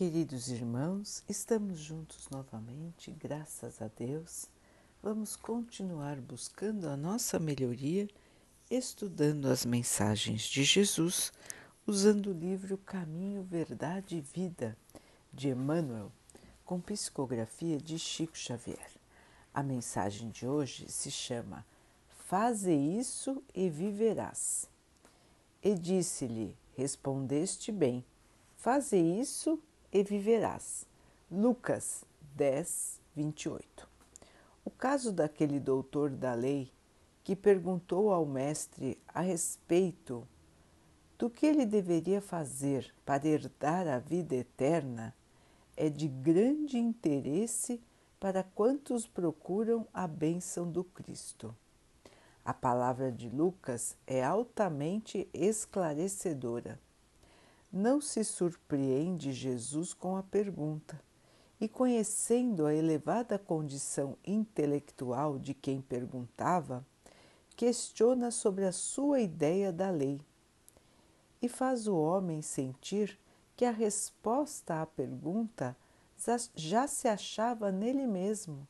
Queridos irmãos, estamos juntos novamente, graças a Deus. Vamos continuar buscando a nossa melhoria, estudando as mensagens de Jesus, usando o livro Caminho, Verdade e Vida de Emmanuel, com psicografia de Chico Xavier. A mensagem de hoje se chama Faze isso e viverás. E disse-lhe: Respondeste bem, faze isso e viverás. Lucas 10, 28. O caso daquele doutor da lei que perguntou ao Mestre a respeito do que ele deveria fazer para herdar a vida eterna é de grande interesse para quantos procuram a bênção do Cristo. A palavra de Lucas é altamente esclarecedora. Não se surpreende Jesus com a pergunta, e conhecendo a elevada condição intelectual de quem perguntava, questiona sobre a sua ideia da lei e faz o homem sentir que a resposta à pergunta já se achava nele mesmo,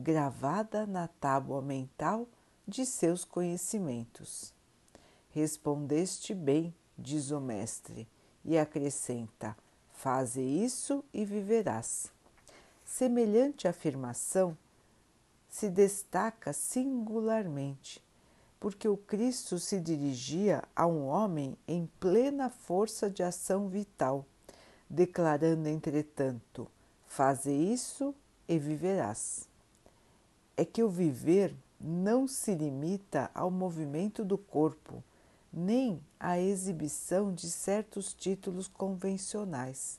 gravada na tábua mental de seus conhecimentos. Respondeste bem, diz o Mestre, e acrescenta: Faze isso e viverás. Semelhante afirmação se destaca singularmente, porque o Cristo se dirigia a um homem em plena força de ação vital declarando, entretanto, faze isso e viverás. É que o viver não se limita ao movimento do corpo, nem à exibição de certos títulos convencionais.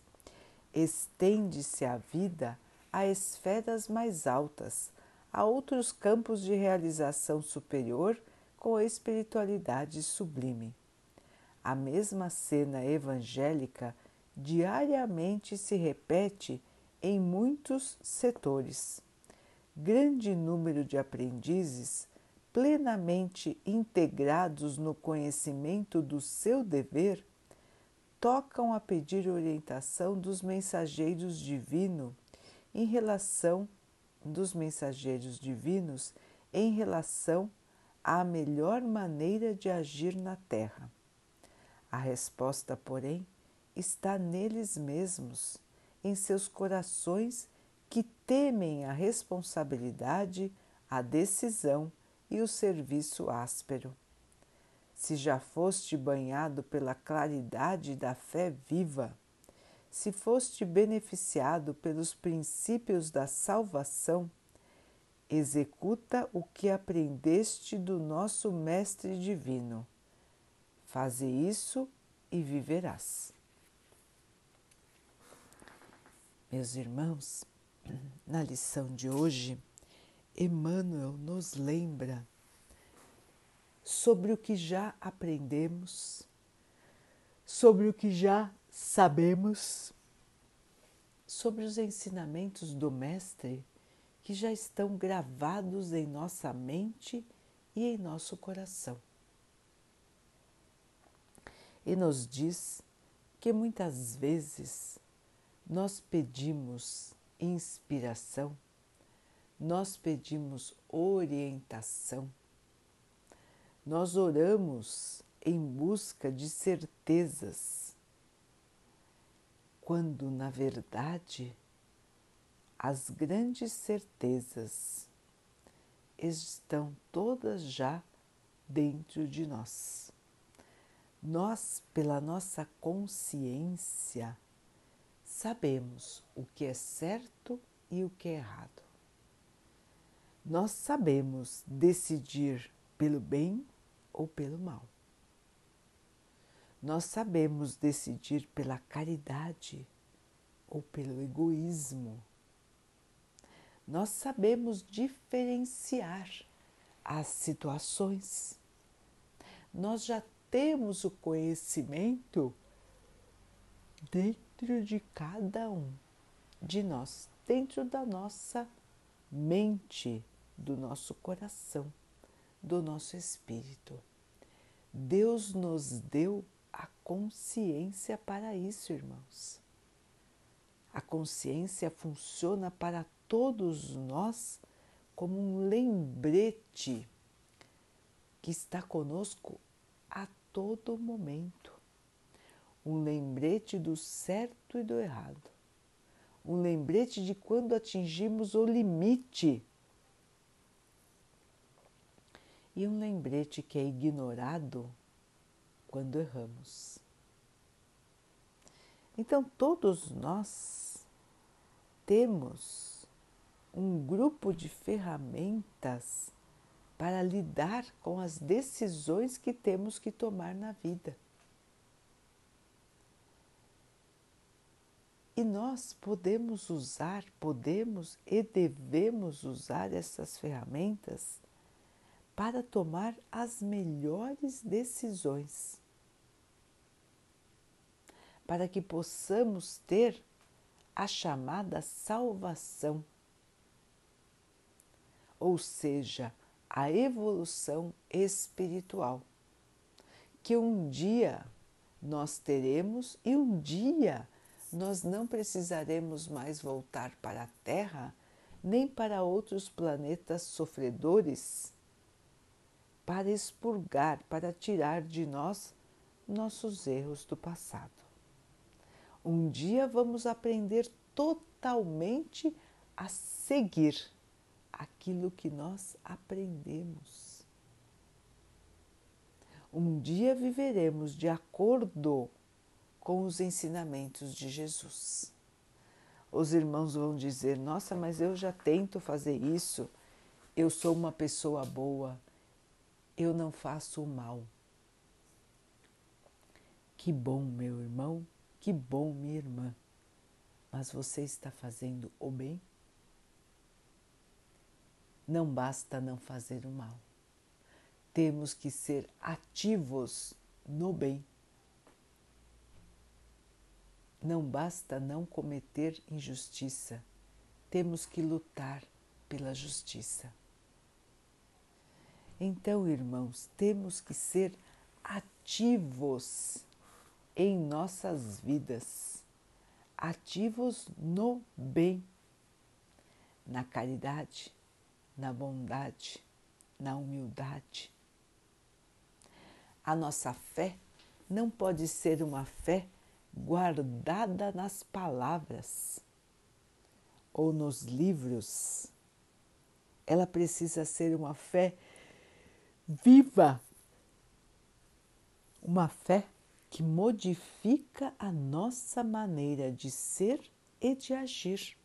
Estende-se a vida a esferas mais altas, a outros campos de realização superior com a espiritualidade sublime. A mesma cena evangélica diariamente se repete em muitos setores. Grande número de aprendizes plenamente integrados no conhecimento do seu dever tocam a pedir orientação dos mensageiros divinos em relação dos mensageiros divinos em relação à melhor maneira de agir na terra. A resposta, porém, está neles mesmos, em seus corações que temem a responsabilidade, a decisão e o serviço áspero. Se já foste banhado pela claridade da fé viva, se foste beneficiado pelos princípios da salvação, executa o que aprendeste do nosso Mestre Divino. Faze isso e viverás. Meus irmãos, na lição de hoje, Emmanuel nos lembra sobre o que já aprendemos, sobre o que já sabemos, sobre os ensinamentos do Mestre que já estão gravados em nossa mente e em nosso coração. E nos diz que muitas vezes nós pedimos inspiração, nós pedimos orientação, nós oramos em busca de certezas, quando na verdade as grandes certezas estão todas já dentro de nós. Nós, pela nossa consciência, sabemos o que é certo e o que é errado. Nós sabemos decidir pelo bem ou pelo mal. Nós sabemos decidir pela caridade ou pelo egoísmo. Nós sabemos diferenciar as situações. Nós já temos o conhecimento dentro de cada um de nós, dentro da nossa mente, do nosso coração, do nosso espírito. Deus nos deu a consciência para isso, irmãos. A consciência funciona para todos nós como um lembrete que está conosco a todo momento. Um lembrete do certo e do errado. Um lembrete de quando atingimos o limite. E um lembrete que é ignorado quando erramos. Então, todos nós temos um grupo de ferramentas para lidar com as decisões que temos que tomar na vida. E nós podemos usar, podemos e devemos usar essas ferramentas para tomar as melhores decisões, para que possamos ter a chamada salvação, ou seja, a evolução espiritual, que um dia nós teremos e um dia nós não precisaremos mais voltar para a Terra nem para outros planetas sofredores para expurgar, para tirar de nós nossos erros do passado. Um dia vamos aprender totalmente a seguir aquilo que nós aprendemos. Um dia viveremos de acordo com os ensinamentos de Jesus. Os irmãos vão dizer: Nossa, mas eu já tento fazer isso, eu sou uma pessoa boa, eu não faço o mal. Que bom, meu irmão, que bom, minha irmã, mas você está fazendo o bem? Não basta não fazer o mal, temos que ser ativos no bem não basta não cometer injustiça, temos que lutar pela justiça. Então, irmãos, temos que ser ativos em nossas vidas, ativos no bem, na caridade, na bondade, na humildade. A nossa fé não pode ser uma fé guardada nas palavras ou nos livros. Ela precisa ser uma fé viva, uma fé que modifica a nossa maneira de ser e de agir.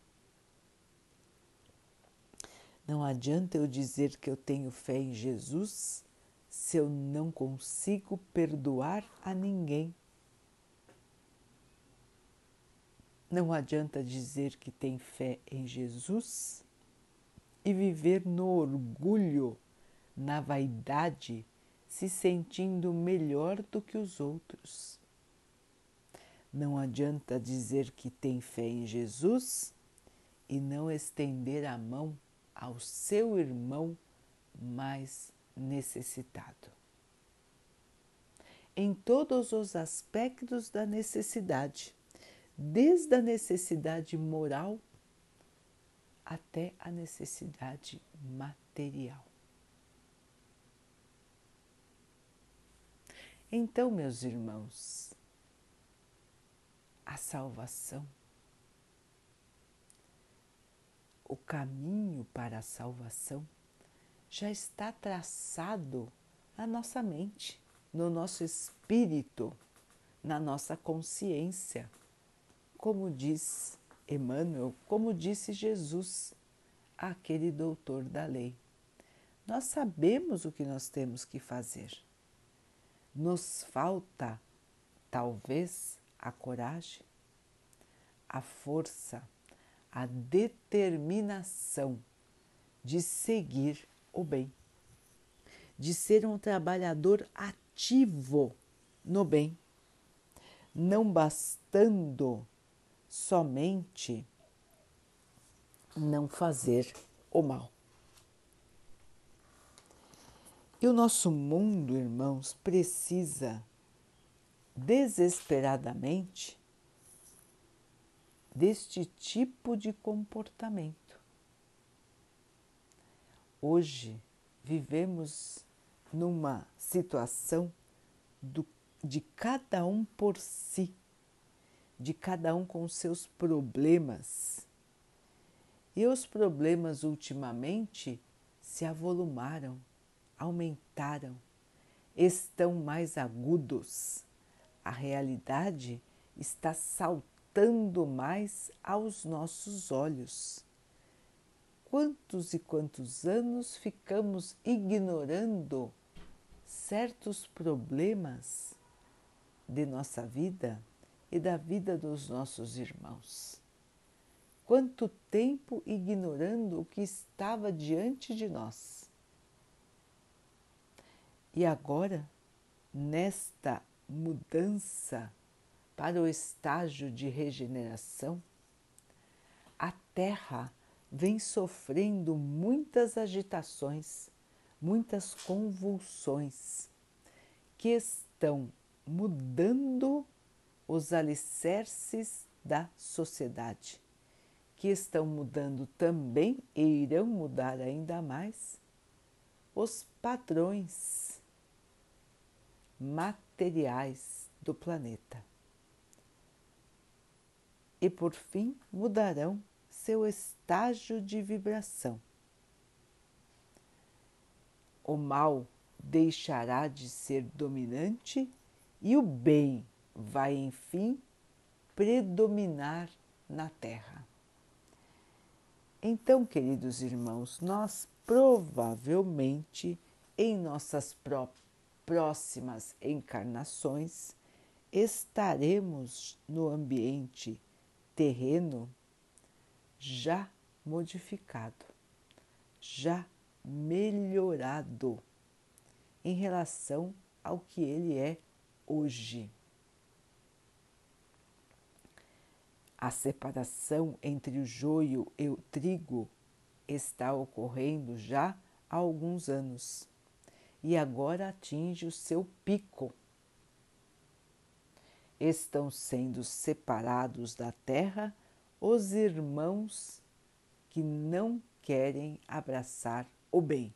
Não adianta eu dizer que eu tenho fé em Jesus se eu não consigo perdoar a ninguém Não adianta dizer que tem fé em Jesus e viver no orgulho, na vaidade, se sentindo melhor do que os outros. Não adianta dizer que tem fé em Jesus e não estender a mão ao seu irmão mais necessitado. Em todos os aspectos da necessidade desde a necessidade moral até a necessidade material. Então, meus irmãos, a salvação, o caminho para a salvação já está traçado na nossa mente, no nosso espírito, na nossa consciência como diz Emmanuel, como disse Jesus, aquele doutor da lei. Nós sabemos o que nós temos que fazer. Nos falta, talvez, a coragem, a força, a determinação de seguir o bem, de ser um trabalhador ativo no bem, não bastando somente não fazer o mal. E o nosso mundo, irmãos, precisa desesperadamente deste tipo de comportamento. Hoje vivemos numa situação do, de cada um por si, de cada um com seus problemas. E os problemas ultimamente se avolumaram, aumentaram, estão mais agudos. A realidade está saltando mais aos nossos olhos. Quantos e quantos anos ficamos ignorando certos problemas de nossa vida e da vida dos nossos irmãos? Quanto tempo ignorando o que estava diante de nós? E agora, nesta mudança para o estágio de regeneração, a Terra vem sofrendo muitas agitações, muitas convulsões que estão mudando os alicerces da sociedade, que estão mudando também e irão mudar ainda mais os padrões materiais do planeta. E por fim mudarão seu estágio de vibração. O mal deixará de ser dominante e o bem vai, enfim, predominar na Terra. Então, queridos irmãos, nós provavelmente em nossas próprias próximas encarnações estaremos no ambiente terreno já modificado, já melhorado em relação ao que ele é hoje. A separação entre o joio e o trigo está ocorrendo já há alguns anos e agora atinge o seu pico. Estão sendo separados da terra os irmãos que não querem abraçar o bem.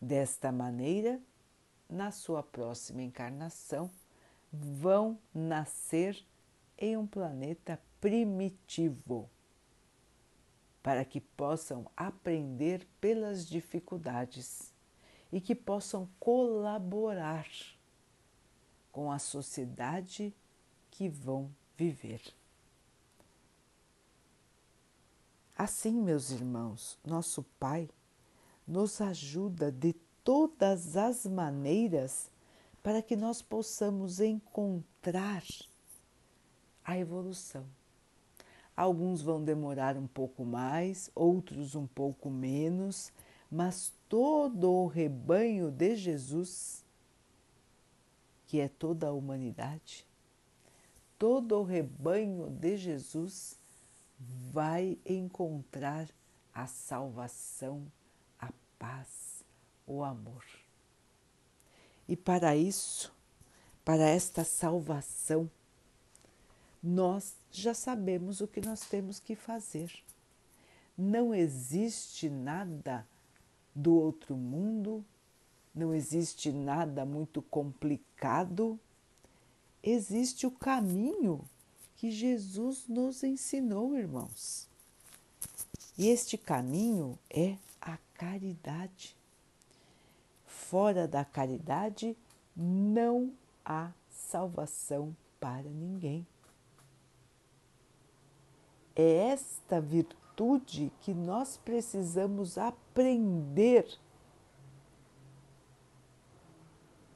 Desta maneira, na sua próxima encarnação, vão nascer em um planeta primitivo para que possam aprender pelas dificuldades e que possam colaborar com a sociedade que vão viver. Assim, meus irmãos, nosso Pai nos ajuda de todas as maneiras para que nós possamos encontrar a evolução Alguns vão demorar um pouco mais, outros um pouco menos, mas todo o rebanho de Jesus, que é toda a humanidade, todo o rebanho de Jesus vai encontrar a salvação, a paz, o amor. E para isso, para esta salvação, nós já sabemos o que nós temos que fazer. Não existe nada do outro mundo, não existe nada muito complicado. Existe o caminho que Jesus nos ensinou, irmãos. E este caminho é a caridade. Fora da caridade não há salvação para ninguém. É esta virtude que nós precisamos aprender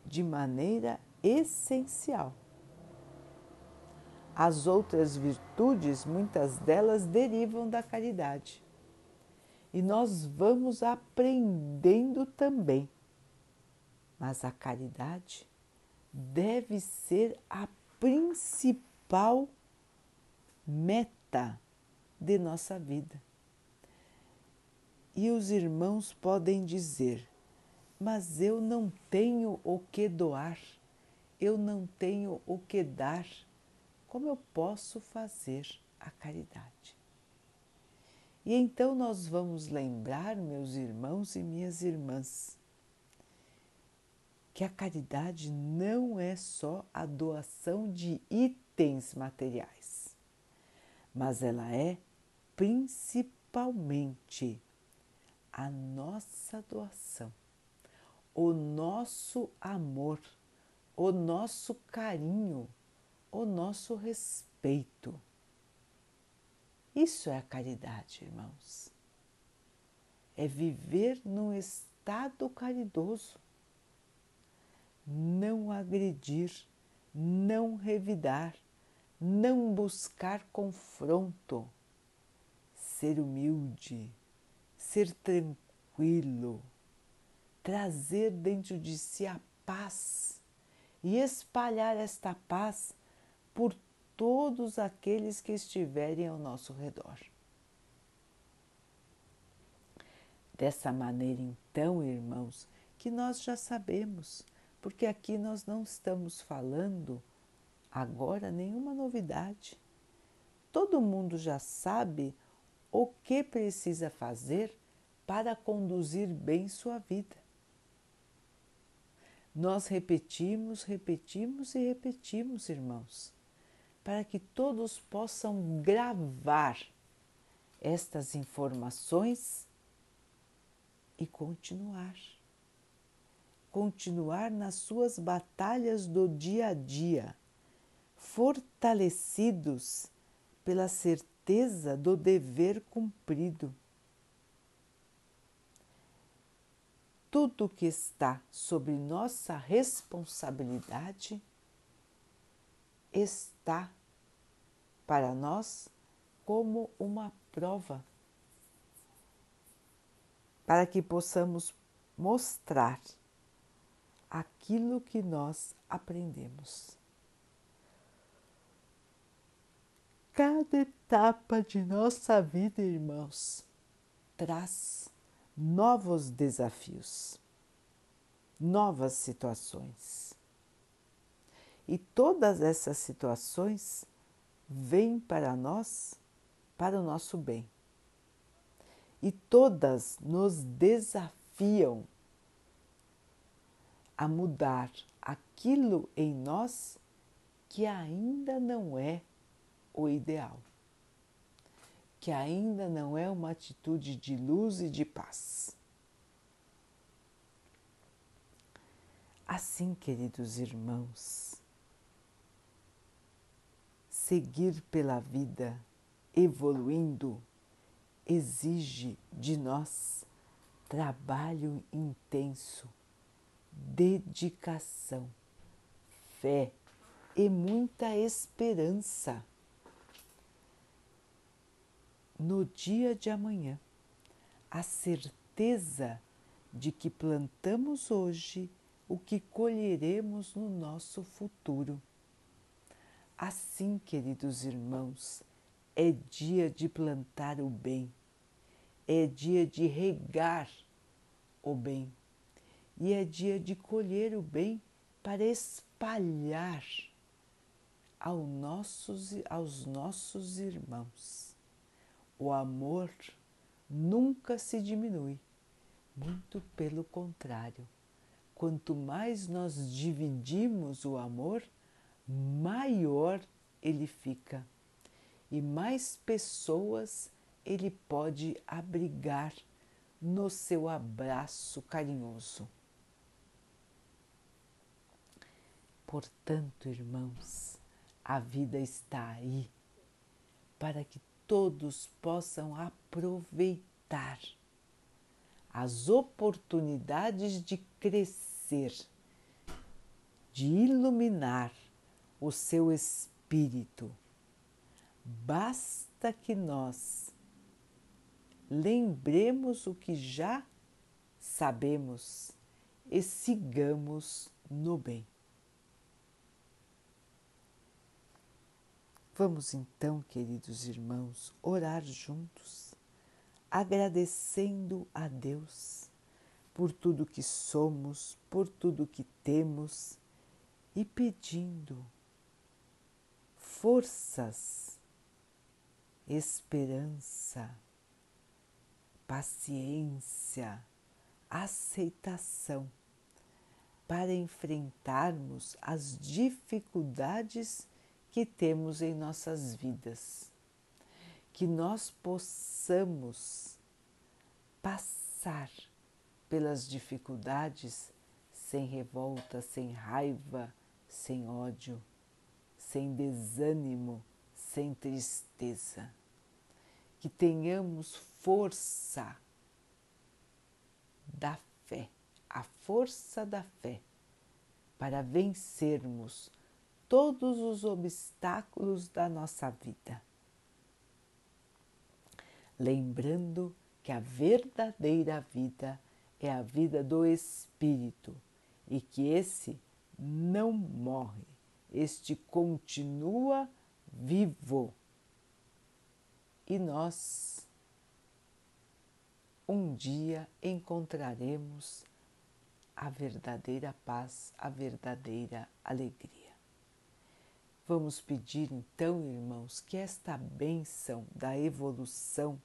de maneira essencial. As outras virtudes, muitas delas derivam da caridade. E nós vamos aprendendo também. Mas a caridade deve ser a principal meta de nossa vida. E os irmãos podem dizer: Mas eu não tenho o que doar, eu não tenho o que dar. como eu posso fazer a caridade. E então nós vamos lembrar, meus irmãos e minhas irmãs, que a caridade não é só a doação de itens materiais, mas ela é principalmente a nossa doação, o nosso amor, o nosso carinho, o nosso respeito. Isso é a caridade, irmãos. É viver num estado caridoso não agredir, não revidar, não buscar confronto, ser humilde, ser tranquilo, trazer dentro de si a paz e espalhar esta paz por todos aqueles que estiverem ao nosso redor. Dessa maneira, então, irmãos, que nós já sabemos porque aqui nós não estamos falando agora nenhuma novidade. Todo mundo já sabe o que precisa fazer para conduzir bem sua vida. Nós repetimos, repetimos e repetimos, irmãos, para que todos possam gravar estas informações e continuar continuar nas suas batalhas do dia a dia, fortalecidos pela certeza do dever cumprido. Tudo que está sobre nossa responsabilidade está para nós como uma prova, para que possamos mostrar aquilo que nós aprendemos. Cada etapa de nossa vida, irmãos, traz novos desafios, novas situações. E todas essas situações vêm para nós para o nosso bem. E todas nos desafiam a mudar aquilo em nós que ainda não é o ideal, que ainda não é uma atitude de luz e de paz. Assim, queridos irmãos, seguir pela vida evoluindo exige de nós trabalho intenso dedicação, fé e muita esperança. No dia de amanhã, a certeza de que plantamos hoje o que colheremos no nosso futuro. Assim, queridos irmãos, é dia de plantar o bem, é dia de regar o bem e é dia de colher o bem para espalhar ao nossos, aos nossos irmãos. O amor nunca se diminui, muito pelo contrário. Quanto mais nós dividimos o amor, maior ele fica e mais pessoas ele pode abrigar no seu abraço carinhoso. Portanto, irmãos, a vida está aí para que todos possam aproveitar as oportunidades de crescer, de iluminar o seu espírito. Basta que nós lembremos o que já sabemos e sigamos no bem. Vamos então, queridos irmãos, orar juntos, agradecendo a Deus por tudo que somos, por tudo que temos e pedindo forças, esperança, paciência, aceitação para enfrentarmos as dificuldades que temos em nossas vidas. Que nós possamos passar pelas dificuldades sem revolta, sem raiva, sem ódio, sem desânimo, sem tristeza. Que tenhamos força da fé, a força da fé, para vencermos todos os obstáculos da nossa vida. Lembrando que a verdadeira vida é a vida do Espírito e que esse não morre, este continua vivo. E nós um dia encontraremos a verdadeira paz, a verdadeira alegria. Vamos pedir então, irmãos, que esta bênção da evolução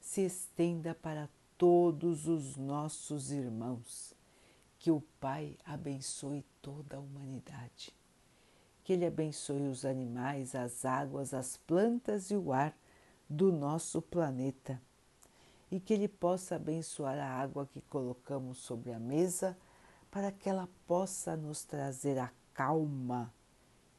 se estenda para todos os nossos irmãos. Que o Pai abençoe toda a humanidade. Que Ele abençoe os animais, as águas, as plantas e o ar do nosso planeta. E que Ele possa abençoar a água que colocamos sobre a mesa para que ela possa nos trazer a calma